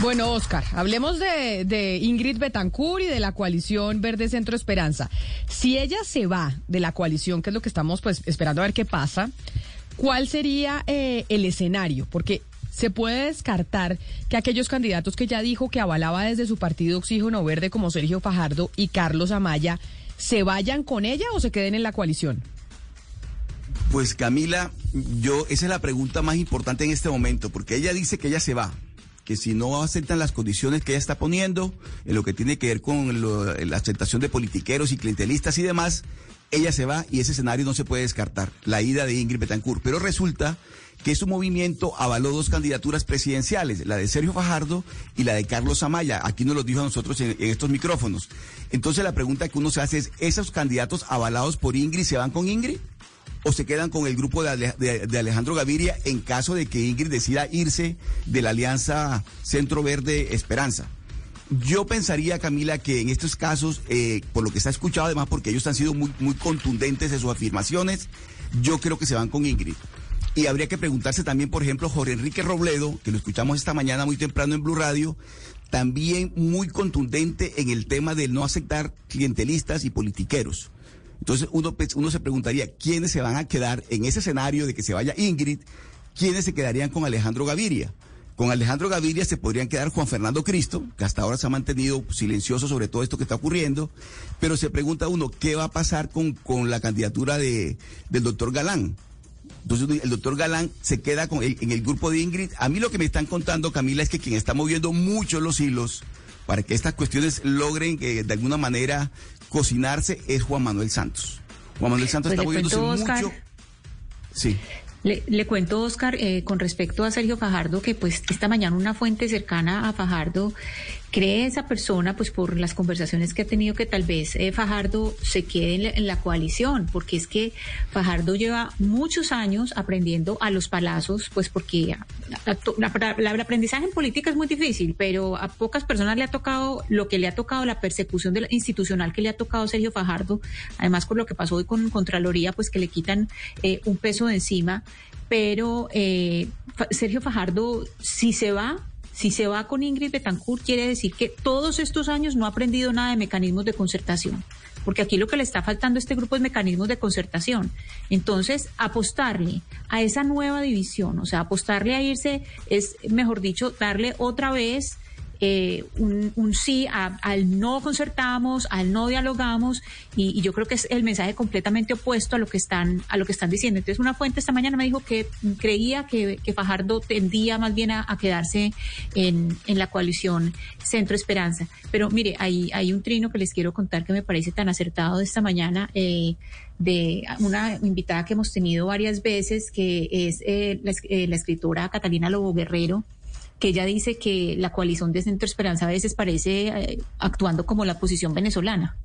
Bueno, Oscar, hablemos de, de, Ingrid Betancourt y de la coalición Verde Centro Esperanza. Si ella se va de la coalición, que es lo que estamos pues esperando a ver qué pasa, ¿Cuál sería eh, el escenario? Porque se puede descartar que aquellos candidatos que ya dijo que avalaba desde su partido Oxígeno Verde, como Sergio Fajardo y Carlos Amaya, se vayan con ella o se queden en la coalición. Pues Camila, yo esa es la pregunta más importante en este momento, porque ella dice que ella se va, que si no aceptan las condiciones que ella está poniendo, en lo que tiene que ver con la aceptación de politiqueros y clientelistas y demás, ella se va y ese escenario no se puede descartar, la ida de Ingrid Betancourt. Pero resulta que su movimiento avaló dos candidaturas presidenciales, la de Sergio Fajardo y la de Carlos Amaya. Aquí nos lo dijo a nosotros en, estos micrófonos. Entonces la pregunta que uno se hace es, ¿esos candidatos avalados por Ingrid se van con Ingrid? ¿O se quedan con el grupo de, Alejandro Gaviria en caso de que Ingrid decida irse de la Alianza Centro Verde Esperanza? Yo pensaría, Camila, que en estos casos, eh, por lo que se ha escuchado, además porque ellos han sido muy, muy contundentes en sus afirmaciones, yo creo que se van con Ingrid. Y habría que preguntarse también, por ejemplo, Jorge Enrique Robledo, que lo escuchamos esta mañana muy temprano en Blue Radio, también muy contundente en el tema de no aceptar clientelistas y politiqueros. Entonces uno, se preguntaría, ¿quiénes se van a quedar en ese escenario de que se vaya Ingrid? ¿Quiénes se quedarían con Alejandro Gaviria? Con Alejandro Gaviria se podrían quedar Juan Fernando Cristo, que hasta ahora se ha mantenido silencioso sobre todo esto que está ocurriendo, pero se pregunta uno, ¿qué va a pasar con, con la candidatura de, del doctor Galán? Entonces el doctor Galán se queda con en el grupo de Ingrid. A mí lo que me están contando, Camila, es que quien está moviendo mucho los hilos para que estas cuestiones logren que de alguna manera cocinarse es Juan Manuel Santos. Juan Manuel Santos pues está moviéndose mucho. Sí. Le, cuento, Oscar, eh, con respecto a Sergio Fajardo, que pues esta mañana una fuente cercana a Fajardo cree esa persona, pues por las conversaciones que ha tenido, que tal vez eh, Fajardo se quede en la, coalición, porque es que Fajardo lleva muchos años aprendiendo a los palazos, pues porque el aprendizaje en política es muy difícil, pero a pocas personas le ha tocado lo que le ha tocado, la persecución institucional que le ha tocado Sergio Fajardo, además con lo que pasó hoy con Contraloría, pues que le quitan eh, un peso de encima, pero eh, Sergio Fajardo, si se va, si se va con Ingrid Betancourt, quiere decir que todos estos años no ha aprendido nada de mecanismos de concertación, porque aquí lo que le está faltando a este grupo es mecanismos de concertación. Entonces, apostarle a esa nueva división, o sea, apostarle a irse es, mejor dicho, darle otra vez eh, un, sí al no concertamos, al no dialogamos y, yo creo que es el mensaje completamente opuesto a lo que están a lo que están diciendo. Entonces una fuente esta mañana me dijo que creía que, Fajardo tendía más bien a, quedarse en, en, la coalición Centro Esperanza. Pero mire, hay, hay un trino que les quiero contar que me parece tan acertado esta mañana. Eh, de una invitada que hemos tenido varias veces, que es eh, la, la escritora Catalina Lobo Guerrero, que ella dice que la coalición de Centro Esperanza a veces parece eh, actuando como la posición venezolana.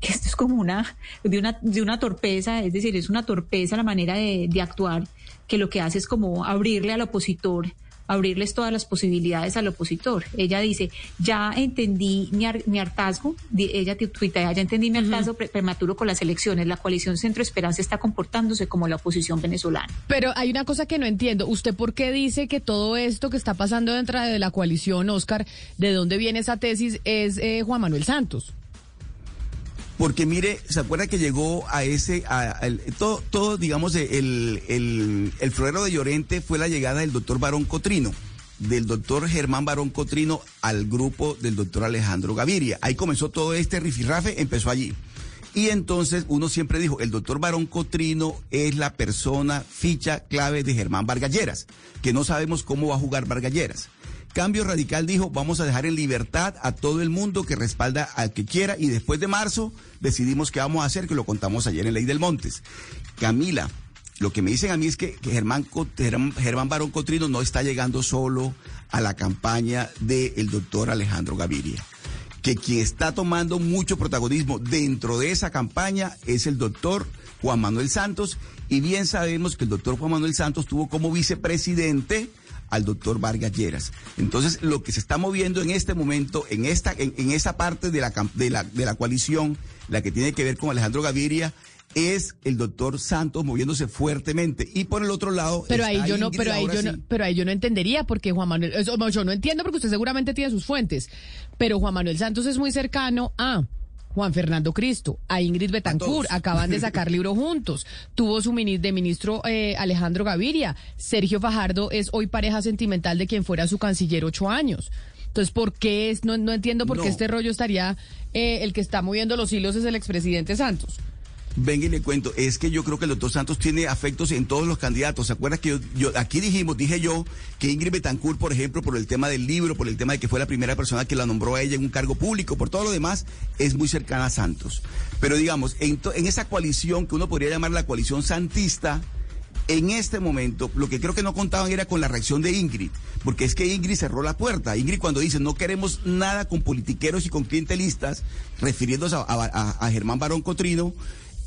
Que esto es como una de una de una torpeza, es decir, es una torpeza la manera de, de actuar que lo que hace es como abrirle al opositor abrirles todas las posibilidades al opositor. Ella dice, ya entendí mi, hartazgo, ella tuitea, ya entendí mi hartazgo prematuro con las elecciones, la coalición Centro Esperanza está comportándose como la oposición venezolana. Pero hay una cosa que no entiendo, ¿usted por qué dice que todo esto que está pasando dentro de la coalición, Oscar, de dónde viene esa tesis, es eh, Juan Manuel Santos? Porque mire, ¿se acuerda que llegó a ese, a, todo, todo, digamos, el, el, el florero de Llorente fue la llegada del doctor Barón Cotrino. del doctor Germán Barón Cotrino al grupo del doctor Alejandro Gaviria. Ahí comenzó todo este rifirrafe, empezó allí. Y entonces uno siempre dijo, el doctor Barón Cotrino es la persona ficha clave de Germán Vargalleras, que no sabemos cómo va a jugar Vargalleras. Cambio Radical dijo, vamos a dejar en libertad a todo el mundo que respalda al que quiera y después de marzo decidimos qué vamos a hacer, que lo contamos ayer en Ley del Montes. Camila, lo que me dicen a mí es que, Germán, Germán, Barón Cotrino no está llegando solo a la campaña del doctor Alejandro Gaviria. Que quien está tomando mucho protagonismo dentro de esa campaña es el doctor Juan Manuel Santos. Y bien sabemos que el doctor Juan Manuel Santos tuvo como vicepresidente al doctor Vargas Lleras. Entonces, lo que se está moviendo en este momento, en esta, en, esa parte de la, de la, de la coalición, la que tiene que ver con Alejandro Gaviria, es el doctor Santos moviéndose fuertemente y por el otro lado pero ahí yo no pero ahí yo no pero ahí yo no entendería porque Juan Manuel yo no entiendo porque usted seguramente tiene sus fuentes pero Juan Manuel Santos es muy cercano a Juan Fernando Cristo, a Ingrid Betancourt, acaban de sacar libro juntos. Tuvo su de ministro eh, Alejandro Gaviria. Sergio Fajardo es hoy pareja sentimental de quien fuera su canciller ocho años. Entonces, ¿por qué es? No, no entiendo por qué este rollo estaría. Eh, el que está moviendo los hilos es el expresidente Santos. Venga y le cuento, es que yo creo que el doctor Santos tiene afectos en todos los candidatos. ¿Se acuerda que yo, aquí dijimos, dije yo, que Ingrid Betancourt, por ejemplo, por el tema del libro, por el tema de que fue la primera persona que la nombró a ella en un cargo público, por todo lo demás, es muy cercana a Santos. Pero digamos, en, en esa coalición que uno podría llamar la coalición santista, en este momento, lo que creo que no contaban era con la reacción de Ingrid, porque es que Ingrid cerró la puerta. Ingrid cuando dice no queremos nada con politiqueros y con clientelistas, refiriéndose a Germán Barón Cotrino,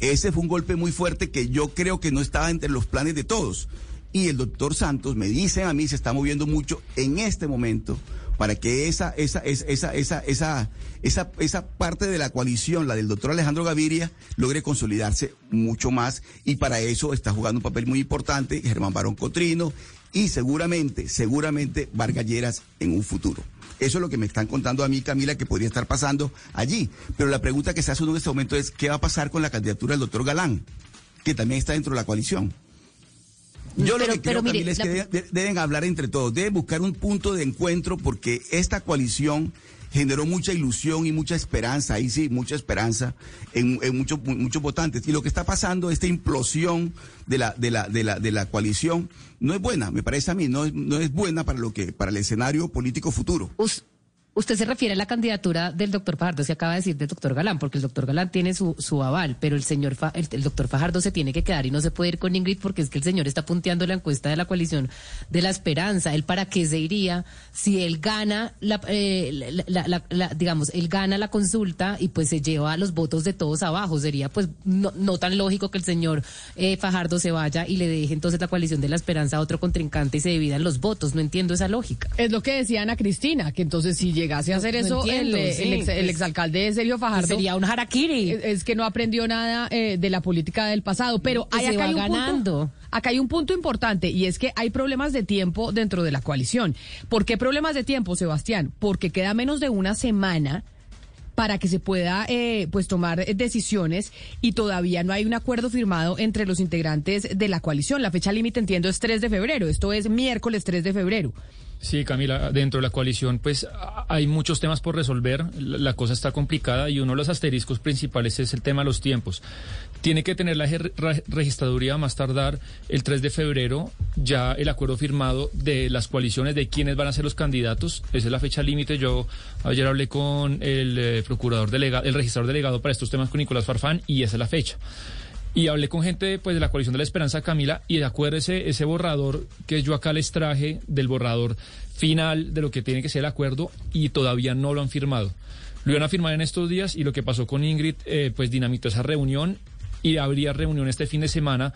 ese fue un golpe muy fuerte que yo creo que no estaba entre los planes de todos. Y el doctor Santos me dice a mí, se está moviendo mucho en este momento para que esa, esa, esa, esa, esa, esa, parte de la coalición, la del doctor Alejandro Gaviria, logre consolidarse mucho más. Y para eso está jugando un papel muy importante Germán Barón Cotrino y seguramente, seguramente Vargalleras en un futuro. Eso es lo que me están contando a mí, Camila, que podría estar pasando allí. Pero la pregunta que se hace uno en este momento es, ¿qué va a pasar con la candidatura del doctor Galán, que también está dentro de la coalición? Yo lo que creo, Camila, es que deben hablar entre todos, deben buscar un punto de encuentro porque esta coalición generó mucha ilusión y mucha esperanza, ahí sí, mucha esperanza en, muchos, muchos votantes. Y lo que está pasando, esta implosión de la, de la, de la, de la coalición, no es buena, me parece a mí, no es, no es buena para lo que, para el escenario político futuro. Usted se refiere a la candidatura del doctor Fajardo, se acaba de decir del doctor Galán, porque el doctor Galán tiene su, su aval, pero el señor el, doctor Fajardo se tiene que quedar y no se puede ir con Ingrid porque es que el señor está punteando la encuesta de la coalición de la esperanza. ¿Él para qué se iría si él gana la, eh, digamos, él gana la consulta y pues se lleva los votos de todos abajo? Sería pues no, no tan lógico que el señor eh, Fajardo se vaya y le deje entonces la coalición de la esperanza a otro contrincante y se dividan los votos. No entiendo esa lógica. Es lo que decía Ana Cristina, que entonces si llegase a hacer eso el, ex, pues, exalcalde Sergio Fajardo. Sería un harakiri. Es, que no aprendió nada eh, de la política del pasado. Pero hay, acá, hay un ganando. Punto, acá hay un punto importante y es que hay problemas de tiempo dentro de la coalición. ¿Por qué problemas de tiempo, Sebastián? Porque queda menos de una semana para que se pueda eh, pues tomar decisiones y todavía no hay un acuerdo firmado entre los integrantes de la coalición. La fecha límite entiendo es 3 de febrero, esto es miércoles 3 de febrero. Sí, Camila, dentro de la coalición pues hay muchos temas por resolver, la cosa está complicada y uno de los asteriscos principales es el tema de los tiempos. Tiene que tener la registraduría más tardar el 3 de febrero ya el acuerdo firmado de las coaliciones de quiénes van a ser los candidatos, esa es la fecha límite. Yo ayer hablé con el eh, procurador delegado, el registrador delegado para estos temas con Nicolás Farfán y esa es la fecha. Y hablé con gente pues, de la coalición de la esperanza, Camila, y acuérdese ese borrador que yo acá les traje del borrador final de lo que tiene que ser el acuerdo y todavía no lo han firmado. Lo iban a firmar en estos días y lo que pasó con Ingrid, eh, pues dinamitó esa reunión y habría reunión este fin de semana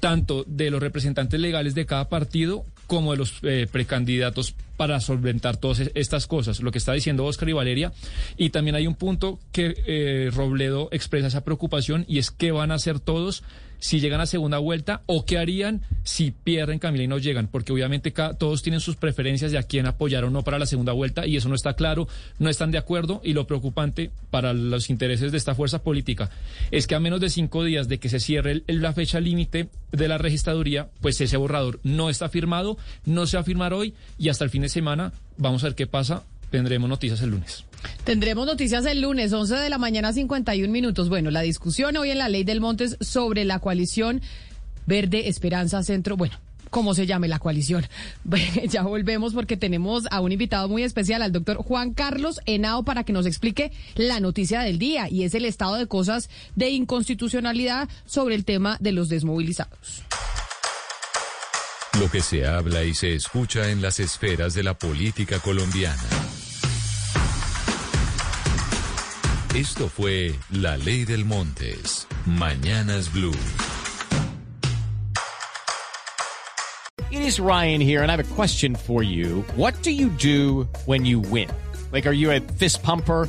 tanto de los representantes legales de cada partido como de los eh, precandidatos para solventar todas estas cosas, lo que está diciendo Oscar y Valeria. Y también hay un punto que eh, Robledo expresa esa preocupación y es qué van a hacer todos si llegan a segunda vuelta o qué harían si pierden Camila y no llegan, porque obviamente todos tienen sus preferencias de a quién apoyar o no para la segunda vuelta y eso no está claro, no están de acuerdo y lo preocupante para los intereses de esta fuerza política es que a menos de cinco días de que se cierre la fecha límite de la registraduría, pues ese borrador no está firmado, no se va a firmar hoy y hasta el fin de semana vamos a ver qué pasa. Tendremos noticias el lunes. Tendremos noticias el lunes, 11 de la mañana, 51 minutos. Bueno, la discusión hoy en la ley del Montes sobre la coalición Verde Esperanza Centro. Bueno, cómo se llame la coalición. ya volvemos porque tenemos a un invitado muy especial, al doctor Juan Carlos Henao, para que nos explique la noticia del día y es el estado de cosas de inconstitucionalidad sobre el tema de los desmovilizados. Lo que se habla y se escucha en las esferas de la política colombiana. Esto fue La Ley del Montes. Mañanas Blue. It is Ryan here, and I have a question for you. What do you do when you win? Like, are you a fist pumper?